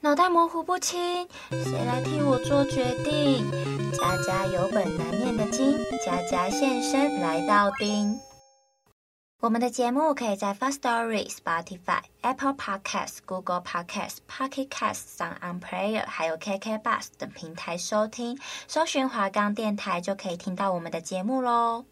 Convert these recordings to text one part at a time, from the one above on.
脑袋模糊不清，谁来替我做决定？家家有本难念的经，家家现身来到丁。我们的节目可以在 Firstory、Spotify、Apple Podcasts、Google Podcasts、Pocket Casts、SoundOnPlayer 还有 KK Bus 等平台收听，搜寻华冈电台就可以听到我们的节目喽。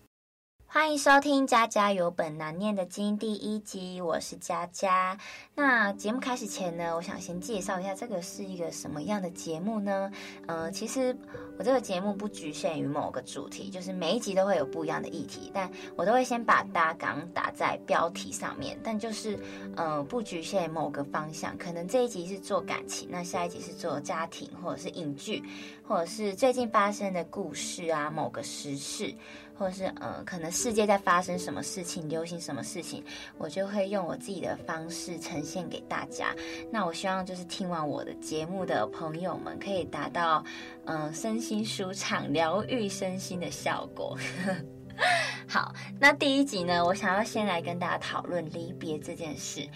欢迎收听《家家有本难念的经》第一集，我是佳佳。那节目开始前呢，我想先介绍一下这个是一个什么样的节目呢？呃，其实我这个节目不局限于某个主题，就是每一集都会有不一样的议题，但我都会先把大纲打在标题上面，但就是呃不局限于某个方向，可能这一集是做感情，那下一集是做家庭，或者是影剧，或者是最近发生的故事啊，某个时事。或者是呃，可能世界在发生什么事情，流行什么事情，我就会用我自己的方式呈现给大家。那我希望就是听完我的节目的朋友们，可以达到嗯、身心舒畅、疗愈身心的效果。好，那第一集呢，我想要先来跟大家讨论离别这件事。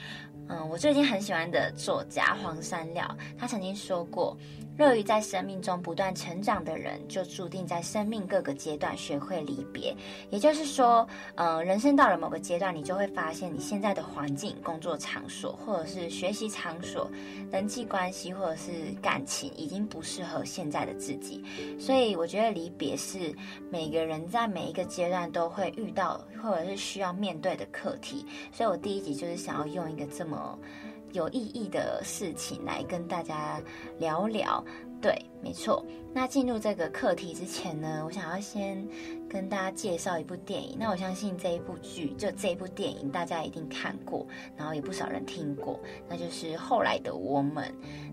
嗯，我最近很喜欢的作家黄山料，他曾经说过。乐于在生命中不断成长的人，就注定在生命各个阶段学会离别。也就是说，呃，人生到了某个阶段，你就会发现你现在的环境、工作场所，或者是学习场所、人际关系，或者是感情，已经不适合现在的自己。所以，我觉得离别是每个人在每一个阶段都会遇到，或者是需要面对的课题。所以我第一集就是想要用一个这么。有意义的事情来跟大家聊聊，对，没错。那进入这个课题之前呢，我想要先跟大家介绍一部电影。那我相信这一部剧，就这一部电影，大家一定看过，然后也不少人听过，那就是《后来的我们》。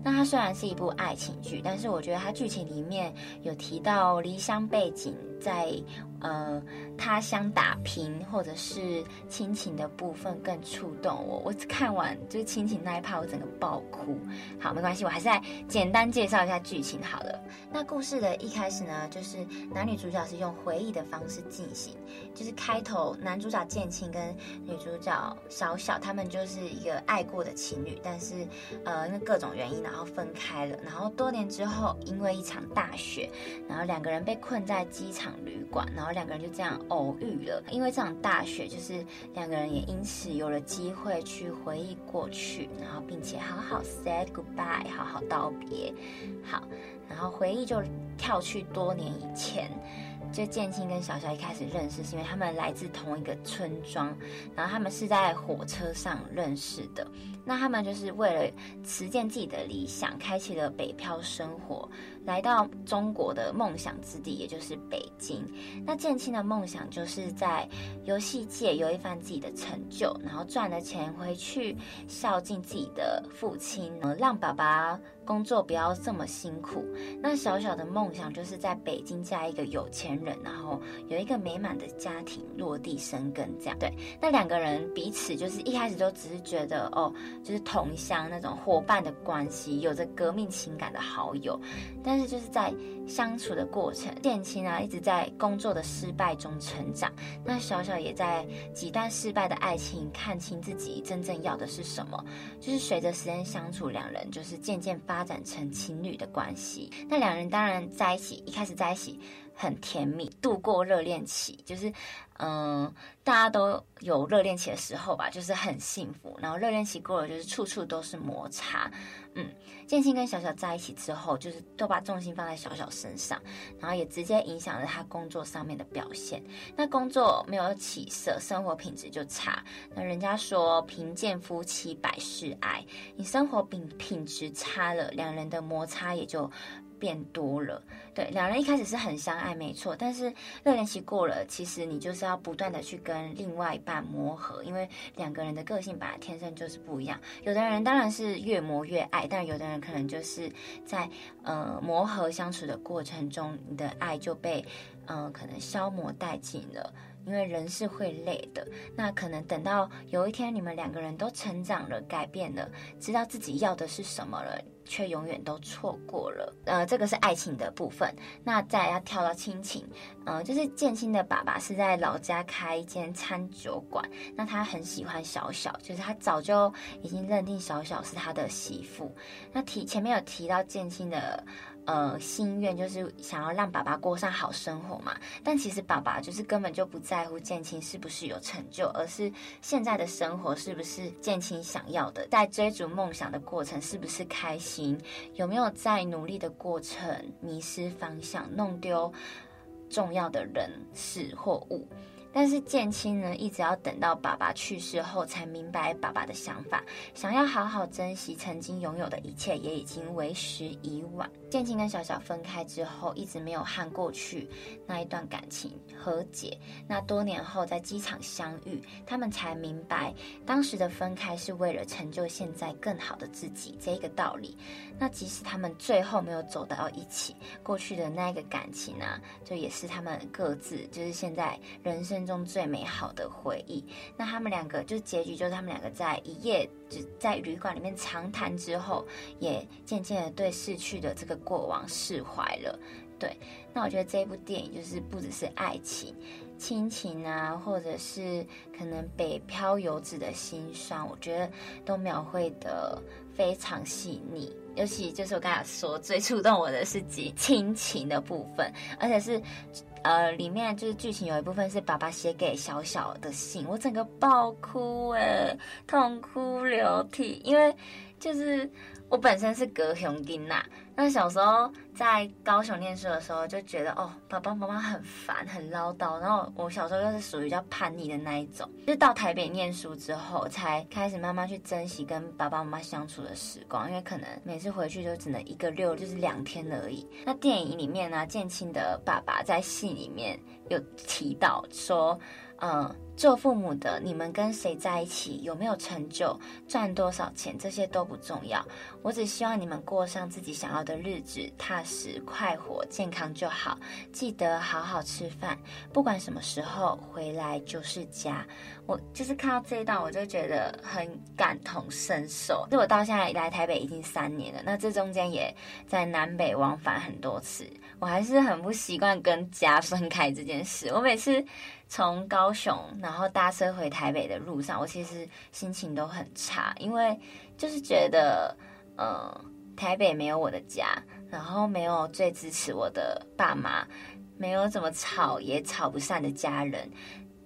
那它虽然是一部爱情剧，但是我觉得它剧情里面有提到离乡背景，在呃他乡打拼，或者是亲情的部分更触动我。我看完就是亲情那一趴我整个爆哭。好，没关系，我还是来简单介绍一下剧情好了。那故事的一开始呢，就是男女主角是用回忆的方式进行，就是开头男主角建青跟女主角小小他们就是一个爱过的情侣，但是呃因为各种原因然后分开了，然后多年之后因为一场大雪，然后两个人被困在机场旅馆，然后两个人就这样偶遇了，因为这场大雪就是两个人也因此有了机会去回忆过去，然后并且好好 say goodbye，好好道别，好。然后回忆就跳去多年以前，就建青跟小小一开始认识是因为他们来自同一个村庄，然后他们是在火车上认识的。那他们就是为了实践自己的理想，开启了北漂生活。来到中国的梦想之地，也就是北京。那建青的梦想就是在游戏界有一番自己的成就，然后赚了钱回去孝敬自己的父亲，呃让爸爸工作不要这么辛苦。那小小的梦想就是在北京嫁一个有钱人，然后有一个美满的家庭，落地生根。这样对。那两个人彼此就是一开始都只是觉得哦，就是同乡那种伙伴的关系，有着革命情感的好友，但。是就是在相处的过程，建青啊一直在工作的失败中成长，那小小也在几段失败的爱情看清自己真正要的是什么，就是随着时间相处，两人就是渐渐发展成情侣的关系。那两人当然在一起，一开始在一起很甜蜜，度过热恋期，就是。嗯，大家都有热恋期的时候吧，就是很幸福。然后热恋期过了，就是处处都是摩擦。嗯，建新跟小小在一起之后，就是都把重心放在小小身上，然后也直接影响了他工作上面的表现。那工作没有起色，生活品质就差。那人家说贫贱夫妻百事哀，你生活品品质差了，两人的摩擦也就。变多了。对，两人一开始是很相爱，没错。但是热恋期过了，其实你就是要不断的去跟另外一半磨合，因为两个人的个性本来天生就是不一样。有的人当然是越磨越爱，但有的人可能就是在呃磨合相处的过程中，你的爱就被呃可能消磨殆尽了。因为人是会累的，那可能等到有一天你们两个人都成长了、改变了，知道自己要的是什么了，却永远都错过了。呃，这个是爱情的部分。那再来要跳到亲情，呃，就是建清的爸爸是在老家开一间餐酒馆，那他很喜欢小小，就是他早就已经认定小小是他的媳妇。那提前面有提到建清的。呃，心愿就是想要让爸爸过上好生活嘛，但其实爸爸就是根本就不在乎建青是不是有成就，而是现在的生活是不是建青想要的，在追逐梦想的过程是不是开心，有没有在努力的过程迷失方向，弄丢重要的人事或物。但是建青呢，一直要等到爸爸去世后，才明白爸爸的想法，想要好好珍惜曾经拥有的一切，也已经为时已晚。建青跟小小分开之后，一直没有和过去那一段感情和解。那多年后在机场相遇，他们才明白，当时的分开是为了成就现在更好的自己这一个道理。那即使他们最后没有走到一起，过去的那个感情啊，就也是他们各自就是现在人生中最美好的回忆。那他们两个就是结局，就是他们两个在一夜就在旅馆里面长谈之后，也渐渐的对逝去的这个。过往释怀了，对，那我觉得这部电影就是不只是爱情、亲情啊，或者是可能北漂游子的心酸，我觉得都描绘得非常细腻。尤其就是我刚才说最触动我的是亲亲情的部分，而且是呃里面就是剧情有一部分是爸爸写给小小的信，我整个爆哭诶，痛哭流涕，因为就是。我本身是高雄囡仔，那小时候在高雄念书的时候，就觉得哦，爸爸妈妈很烦，很唠叨。然后我小时候又是属于比较叛逆的那一种，就到台北念书之后，才开始慢慢去珍惜跟爸爸妈妈相处的时光。因为可能每次回去就只能一个六，就是两天而已。那电影里面呢，建青的爸爸在信里面有提到说，嗯。做父母的，你们跟谁在一起，有没有成就，赚多少钱，这些都不重要。我只希望你们过上自己想要的日子，踏实、快活、健康就好。记得好好吃饭，不管什么时候回来就是家。我就是看到这一段，我就觉得很感同身受。就我到现在来台北已经三年了，那这中间也在南北往返很多次，我还是很不习惯跟家分开这件事。我每次。从高雄，然后搭车回台北的路上，我其实心情都很差，因为就是觉得，呃，台北没有我的家，然后没有最支持我的爸妈，没有怎么吵也吵不散的家人，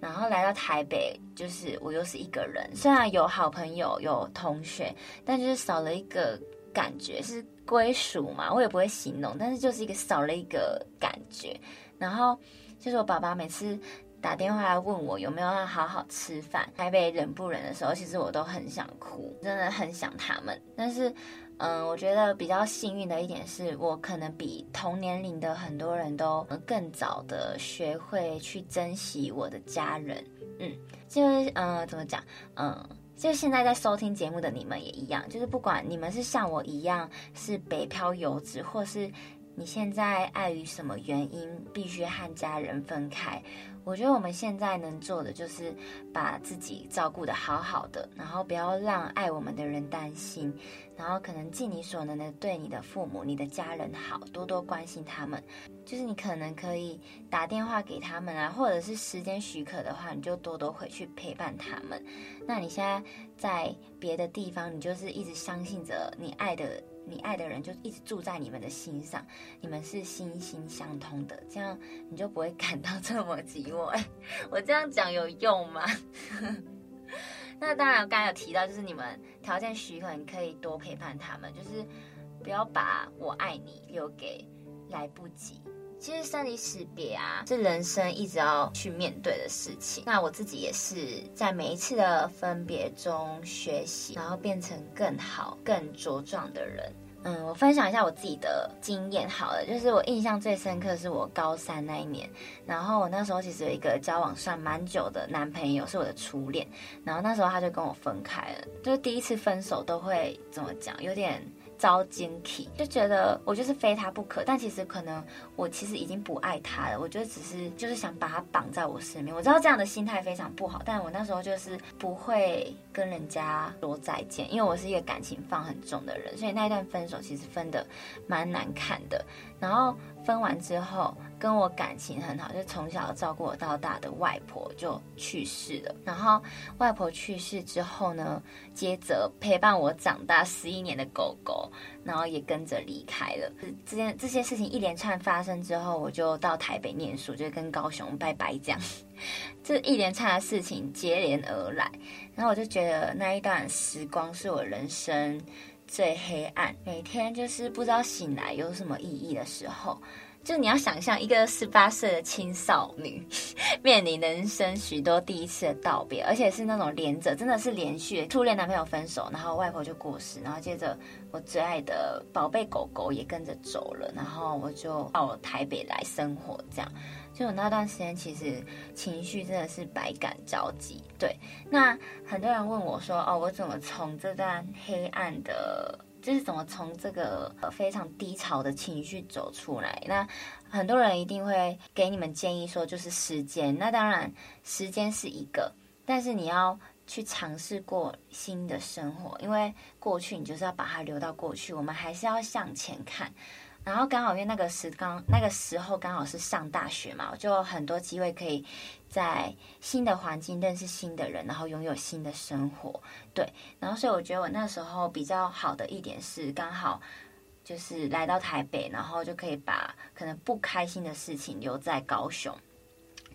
然后来到台北，就是我又是一个人，虽然有好朋友有同学，但就是少了一个感觉，是归属嘛，我也不会形容，但是就是一个少了一个感觉，然后就是我爸爸每次。打电话来问我有没有要好好吃饭，台北人不人的时候，其实我都很想哭，真的很想他们。但是，嗯，我觉得比较幸运的一点是，我可能比同年龄的很多人都更早的学会去珍惜我的家人。嗯，就是嗯，怎么讲？嗯，就现在在收听节目的你们也一样，就是不管你们是像我一样是北漂游子，或是你现在碍于什么原因必须和家人分开。我觉得我们现在能做的就是把自己照顾得好好的，然后不要让爱我们的人担心，然后可能尽你所能的对你的父母、你的家人好，多多关心他们。就是你可能可以打电话给他们啊，或者是时间许可的话，你就多多回去陪伴他们。那你现在在别的地方，你就是一直相信着你爱的。你爱的人就一直住在你们的心上，你们是心心相通的，这样你就不会感到这么寂寞。我这样讲有用吗？那当然，我刚才有提到，就是你们条件许可，你可以多陪伴他们，就是不要把我爱你留给来不及。其实生离死别啊，是人生一直要去面对的事情。那我自己也是在每一次的分别中学习，然后变成更好、更茁壮的人。嗯，我分享一下我自己的经验好了，就是我印象最深刻是我高三那一年，然后我那时候其实有一个交往算蛮久的男朋友，是我的初恋，然后那时候他就跟我分开了，就是第一次分手都会怎么讲，有点。遭惊奇，就觉得我就是非他不可，但其实可能我其实已经不爱他了。我就只是就是想把他绑在我身边。我知道这样的心态非常不好，但我那时候就是不会跟人家说再见，因为我是一个感情放很重的人，所以那一段分手其实分的蛮难看的。然后分完之后，跟我感情很好，就从小照顾我到大的外婆就去世了。然后外婆去世之后呢，接着陪伴我长大十一年的狗狗，然后也跟着离开了。这件这些事情一连串发生之后，我就到台北念书，就跟高雄拜拜这样。这一连串的事情接连而来，然后我就觉得那一段时光是我人生。最黑暗，每天就是不知道醒来有什么意义的时候，就你要想象一个十八岁的青少女，面临人生许多第一次的道别，而且是那种连着，真的是连续。初恋男朋友分手，然后外婆就过世，然后接着我最爱的宝贝狗狗也跟着走了，然后我就到台北来生活，这样。就我那段时间，其实情绪真的是百感交集。对，那很多人问我说：“哦，我怎么从这段黑暗的，就是怎么从这个非常低潮的情绪走出来？”那很多人一定会给你们建议说，就是时间。那当然，时间是一个，但是你要去尝试过新的生活，因为过去你就是要把它留到过去，我们还是要向前看。然后刚好因为那个时刚那个时候刚好是上大学嘛，我就很多机会可以在新的环境认识新的人，然后拥有新的生活。对，然后所以我觉得我那时候比较好的一点是刚好就是来到台北，然后就可以把可能不开心的事情留在高雄。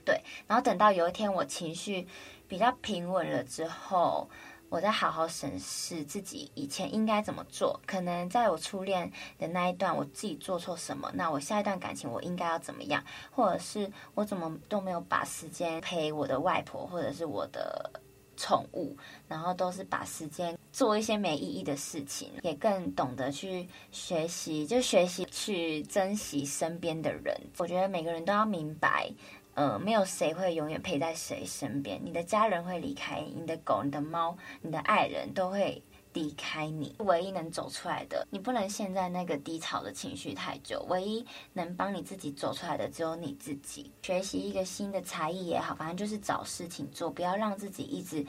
对，然后等到有一天我情绪比较平稳了之后。我在好好审视自己以前应该怎么做，可能在我初恋的那一段，我自己做错什么？那我下一段感情我应该要怎么样？或者是我怎么都没有把时间陪我的外婆，或者是我的宠物，然后都是把时间做一些没意义的事情，也更懂得去学习，就学习去珍惜身边的人。我觉得每个人都要明白。呃，没有谁会永远陪在谁身边。你的家人会离开你，你的狗、你的猫、你的爱人都会离开你。唯一能走出来的，你不能陷在那个低潮的情绪太久。唯一能帮你自己走出来的，只有你自己。学习一个新的才艺也好，反正就是找事情做，不要让自己一直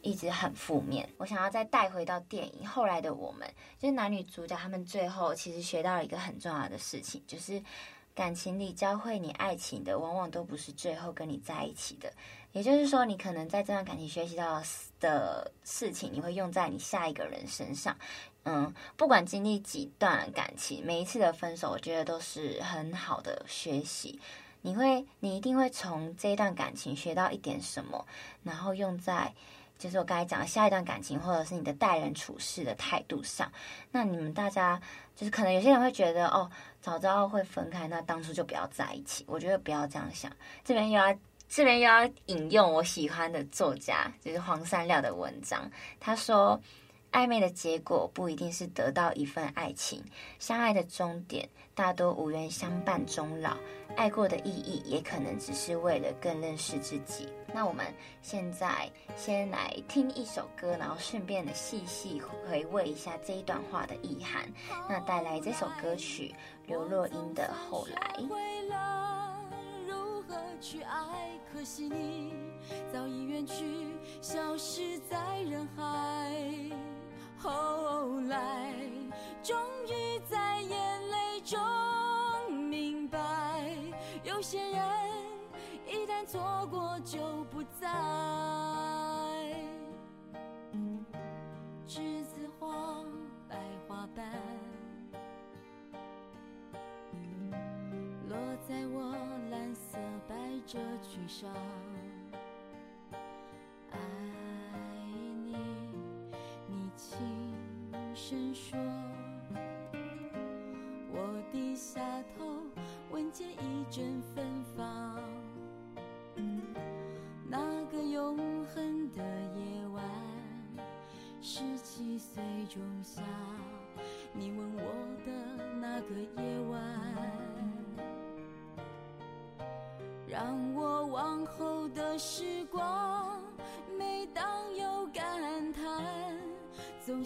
一直很负面。我想要再带回到电影后来的我们，就是男女主角他们最后其实学到了一个很重要的事情，就是。感情里教会你爱情的，往往都不是最后跟你在一起的。也就是说，你可能在这段感情学习到的事情，你会用在你下一个人身上。嗯，不管经历几段感情，每一次的分手，我觉得都是很好的学习。你会，你一定会从这一段感情学到一点什么，然后用在。就是我刚才讲的下一段感情，或者是你的待人处事的态度上，那你们大家就是可能有些人会觉得哦，早知道会分开，那当初就不要在一起。我觉得不要这样想。这边又要这边又要引用我喜欢的作家，就是黄山料的文章，他说。暧昧的结果不一定是得到一份爱情，相爱的终点大多无缘相伴终老。爱过的意义也可能只是为了更认识自己。那我们现在先来听一首歌，然后顺便的细细回味一下这一段话的意涵。那带来这首歌曲刘若英的《后来》。去爱？可惜你早已远去，消失在人海。后来，终于在有些人一旦错过就不再。栀子花，白花瓣，落在我蓝色百褶裙上。爱你，你轻声说，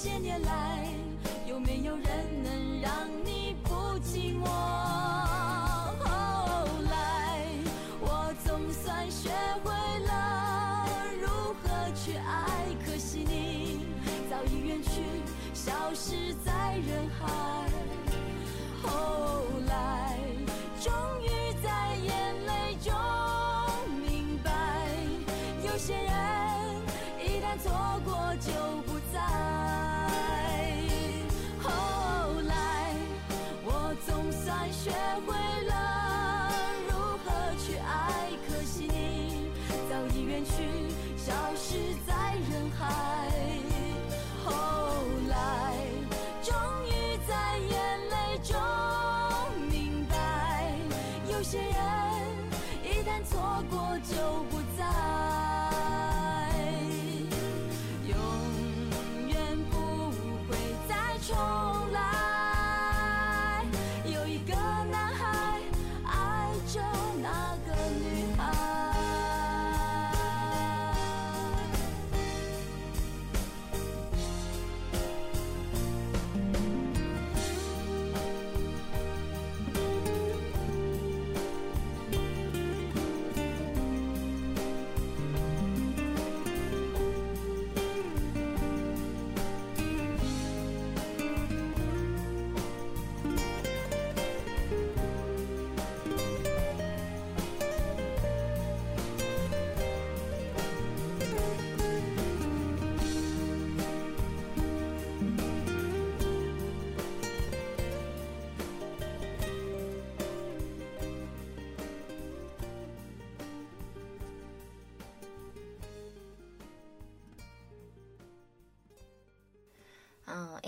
这些年来有没有人错过就不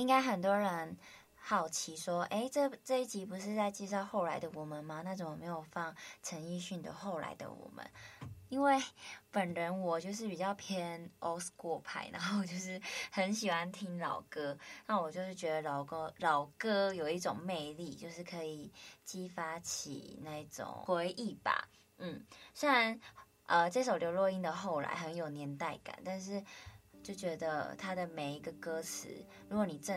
应该很多人好奇说，诶，这这一集不是在介绍后来的我们吗？那怎么没有放陈奕迅的《后来的我们》？因为本人我就是比较偏 old school 派，然后就是很喜欢听老歌。那我就是觉得老歌老歌有一种魅力，就是可以激发起那种回忆吧。嗯，虽然呃这首刘若英的《后来》很有年代感，但是。就觉得他的每一个歌词，如果你正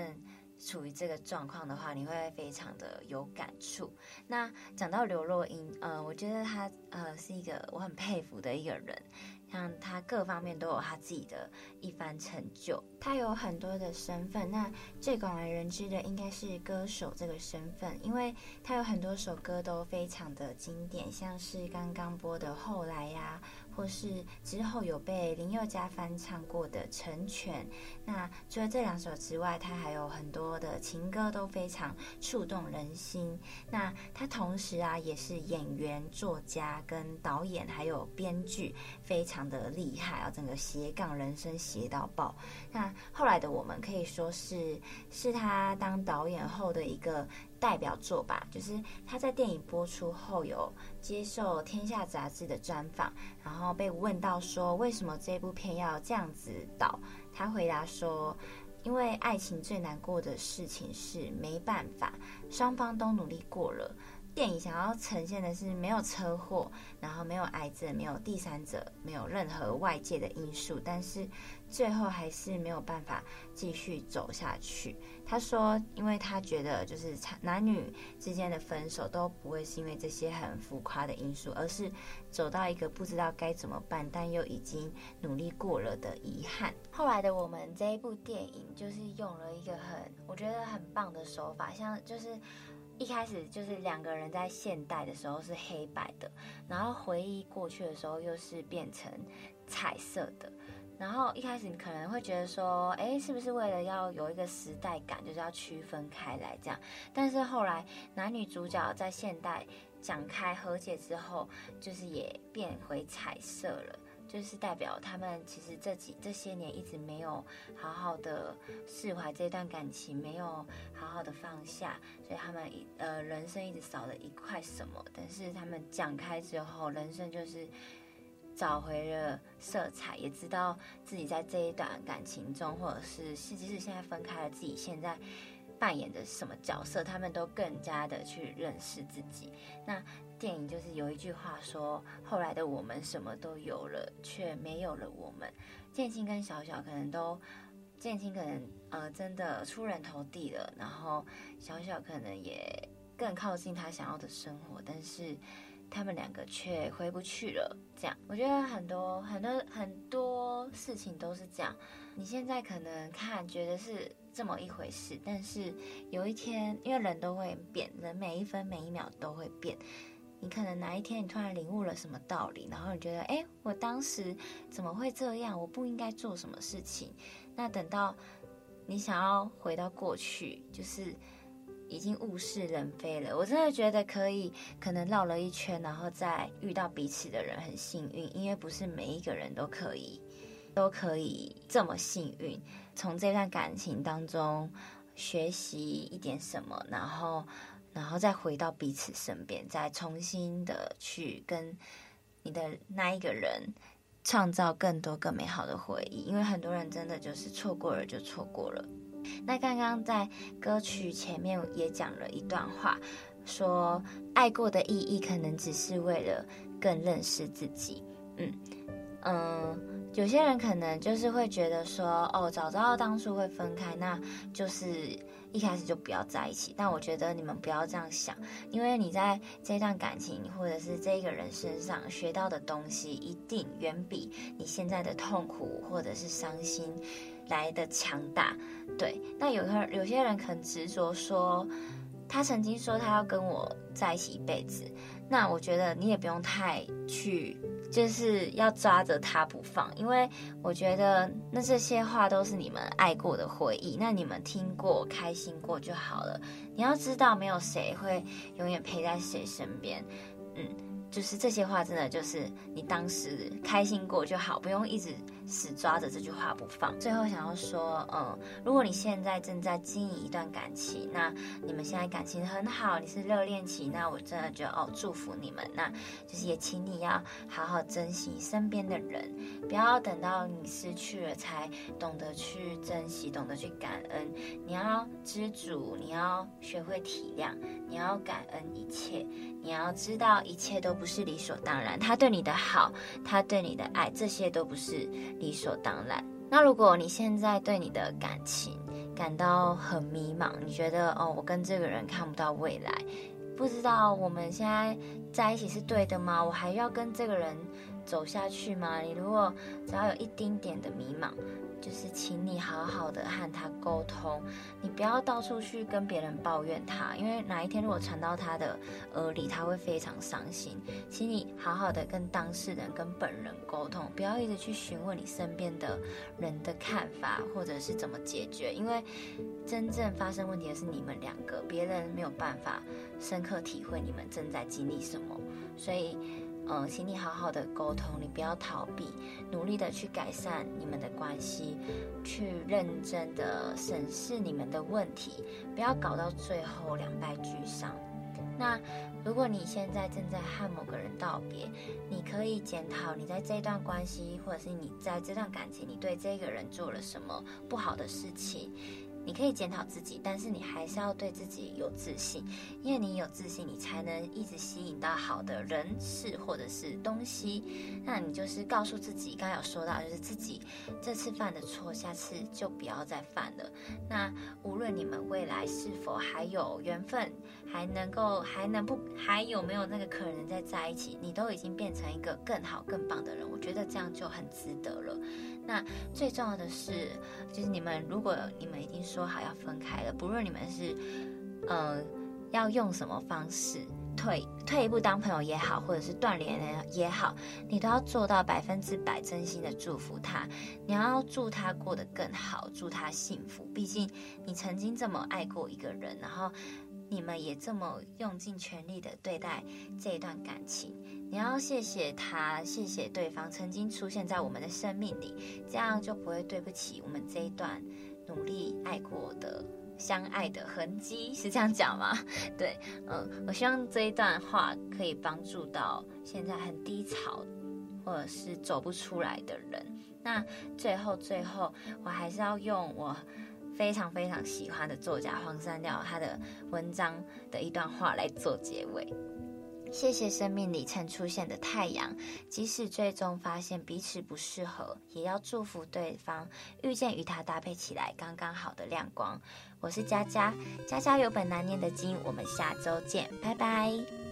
处于这个状况的话，你会非常的有感触。那讲到刘若英，呃，我觉得她呃是一个我很佩服的一个人。像她各方面都有她自己的一番成就。她有很多的身份，那最广为人知的应该是歌手这个身份，因为她有很多首歌都非常的经典，像是刚刚播的《后来》呀。或是之后有被林宥嘉翻唱过的《成全》，那除了这两首之外，他还有很多的情歌都非常触动人心。那他同时啊也是演员、作家、跟导演，还有编剧，非常的厉害啊，整个斜杠人生斜到爆。那后来的我们可以说是是他当导演后的一个。代表作吧，就是他在电影播出后有接受《天下》杂志的专访，然后被问到说为什么这部片要这样子导，他回答说，因为爱情最难过的事情是没办法，双方都努力过了。电影想要呈现的是没有车祸，然后没有癌症，没有第三者，没有任何外界的因素，但是最后还是没有办法继续走下去。他说，因为他觉得就是男女之间的分手都不会是因为这些很浮夸的因素，而是走到一个不知道该怎么办，但又已经努力过了的遗憾。后来的我们这一部电影就是用了一个很我觉得很棒的手法，像就是。一开始就是两个人在现代的时候是黑白的，然后回忆过去的时候又是变成彩色的。然后一开始你可能会觉得说，哎，是不是为了要有一个时代感，就是要区分开来这样？但是后来男女主角在现代讲开和解之后，就是也变回彩色了。就是代表他们其实这几这些年一直没有好好的释怀这段感情，没有好好的放下，所以他们呃人生一直少了一块什么。但是他们讲开之后，人生就是找回了色彩，也知道自己在这一段感情中，或者是是即使现在分开了，自己现在扮演的什么角色，他们都更加的去认识自己。那。电影就是有一句话说：“后来的我们什么都有了，却没有了我们。”建青跟小小可能都，建青可能呃真的出人头地了，然后小小可能也更靠近他想要的生活，但是他们两个却回不去了。这样，我觉得很多很多很多事情都是这样。你现在可能看觉得是这么一回事，但是有一天，因为人都会变，人每一分每一秒都会变。你可能哪一天你突然领悟了什么道理，然后你觉得，哎，我当时怎么会这样？我不应该做什么事情。那等到你想要回到过去，就是已经物是人非了。我真的觉得可以，可能绕了一圈，然后再遇到彼此的人很幸运，因为不是每一个人都可以，都可以这么幸运，从这段感情当中学习一点什么，然后。然后再回到彼此身边，再重新的去跟你的那一个人创造更多更美好的回忆，因为很多人真的就是错过了就错过了。那刚刚在歌曲前面也讲了一段话，说爱过的意义可能只是为了更认识自己。嗯嗯，有些人可能就是会觉得说，哦，早知道当初会分开，那就是。一开始就不要在一起，但我觉得你们不要这样想，因为你在这段感情或者是这个人身上学到的东西，一定远比你现在的痛苦或者是伤心来的强大。对，那有些有些人很执着说，他曾经说他要跟我在一起一辈子，那我觉得你也不用太去。就是要抓着他不放，因为我觉得那这些话都是你们爱过的回忆，那你们听过、开心过就好了。你要知道，没有谁会永远陪在谁身边，嗯。就是这些话，真的就是你当时开心过就好，不用一直死抓着这句话不放。最后想要说，嗯，如果你现在正在经营一段感情，那你们现在感情很好，你是热恋期，那我真的觉得哦，祝福你们。那就是也请你要好好珍惜身边的人，不要等到你失去了才懂得去珍惜，懂得去感恩。你要知足，你要学会体谅，你要感恩一切，你要知道一切都。不是理所当然，他对你的好，他对你的爱，这些都不是理所当然。那如果你现在对你的感情感到很迷茫，你觉得哦，我跟这个人看不到未来，不知道我们现在在一起是对的吗？我还要跟这个人走下去吗？你如果只要有一丁点的迷茫，就是请你好好的和他沟通，你不要到处去跟别人抱怨他，因为哪一天如果传到他的耳里，他会非常伤心。请你好好的跟当事人、跟本人沟通，不要一直去询问你身边的人的看法或者是怎么解决，因为真正发生问题的是你们两个，别人没有办法深刻体会你们正在经历什么，所以。嗯，请你好好的沟通，你不要逃避，努力的去改善你们的关系，去认真的审视你们的问题，不要搞到最后两败俱伤。那如果你现在正在和某个人道别，你可以检讨你在这段关系，或者是你在这段感情，你对这个人做了什么不好的事情。你可以检讨自己，但是你还是要对自己有自信，因为你有自信，你才能一直吸引到好的人事或者是东西。那你就是告诉自己，刚刚有说到，就是自己这次犯的错，下次就不要再犯了。那无论你们未来是否还有缘分，还能够还能不还有没有那个可能再在一起，你都已经变成一个更好更棒的人，我觉得这样就很值得了。那最重要的是，就是你们如果你们已经说好要分开了，不论你们是，呃，要用什么方式退退一步当朋友也好，或者是断联也好，你都要做到百分之百真心的祝福他，你要祝他过得更好，祝他幸福。毕竟你曾经这么爱过一个人，然后。你们也这么用尽全力的对待这一段感情，你要谢谢他，谢谢对方曾经出现在我们的生命里，这样就不会对不起我们这一段努力爱过的相爱的痕迹，是这样讲吗？对，嗯，我希望这一段话可以帮助到现在很低潮或者是走不出来的人。那最后最后，我还是要用我。非常非常喜欢的作家黄山料他的文章的一段话来做结尾。谢谢生命里曾出现的太阳，即使最终发现彼此不适合，也要祝福对方遇见与他搭配起来刚刚好的亮光。我是佳佳，家家有本难念的经，我们下周见，拜拜。